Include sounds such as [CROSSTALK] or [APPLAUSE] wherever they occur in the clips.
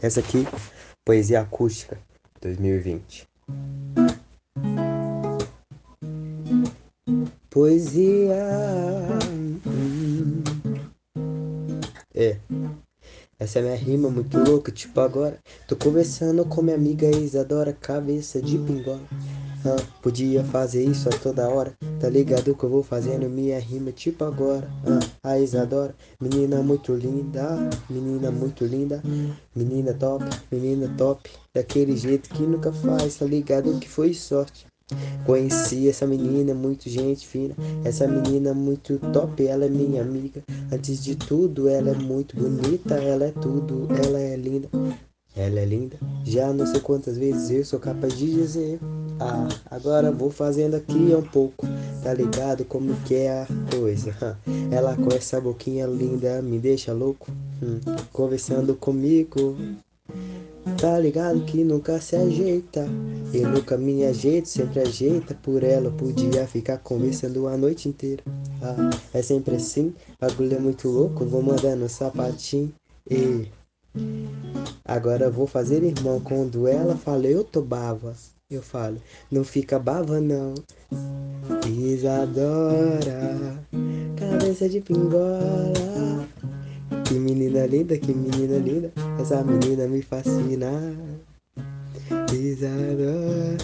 Essa aqui, Poesia Acústica 2020. Poesia. É. Essa é minha rima muito louca, tipo agora. Tô conversando com minha amiga Isadora, cabeça de pingola. Ah, podia fazer isso a toda hora. Tá ligado que eu vou fazendo minha rima tipo agora. Ah, a Isadora, menina muito linda, menina muito linda, menina top, menina top. Daquele jeito que nunca faz, tá ligado que foi sorte. Conheci essa menina, muito gente fina. Essa menina muito top, ela é minha amiga. Antes de tudo, ela é muito bonita, ela é tudo, ela é linda. Ela é linda, já não sei quantas vezes eu sou capaz de dizer. Ah, agora vou fazendo aqui um pouco, tá ligado como que é a coisa? [LAUGHS] Ela com essa boquinha linda me deixa louco, hum, conversando comigo. Tá ligado que nunca se ajeita, e nunca me ajeito, sempre ajeita por ela. Podia ficar conversando a noite inteira. Ah, é sempre assim, bagulho é muito louco, vou mandando sapatinho. E Agora vou fazer irmão. Quando ela fala eu tô bava, eu falo, não fica bava não. Isadora, cabeça de pingola. Que menina linda, que menina linda. Essa menina me fascina. Isadora.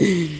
[LAUGHS]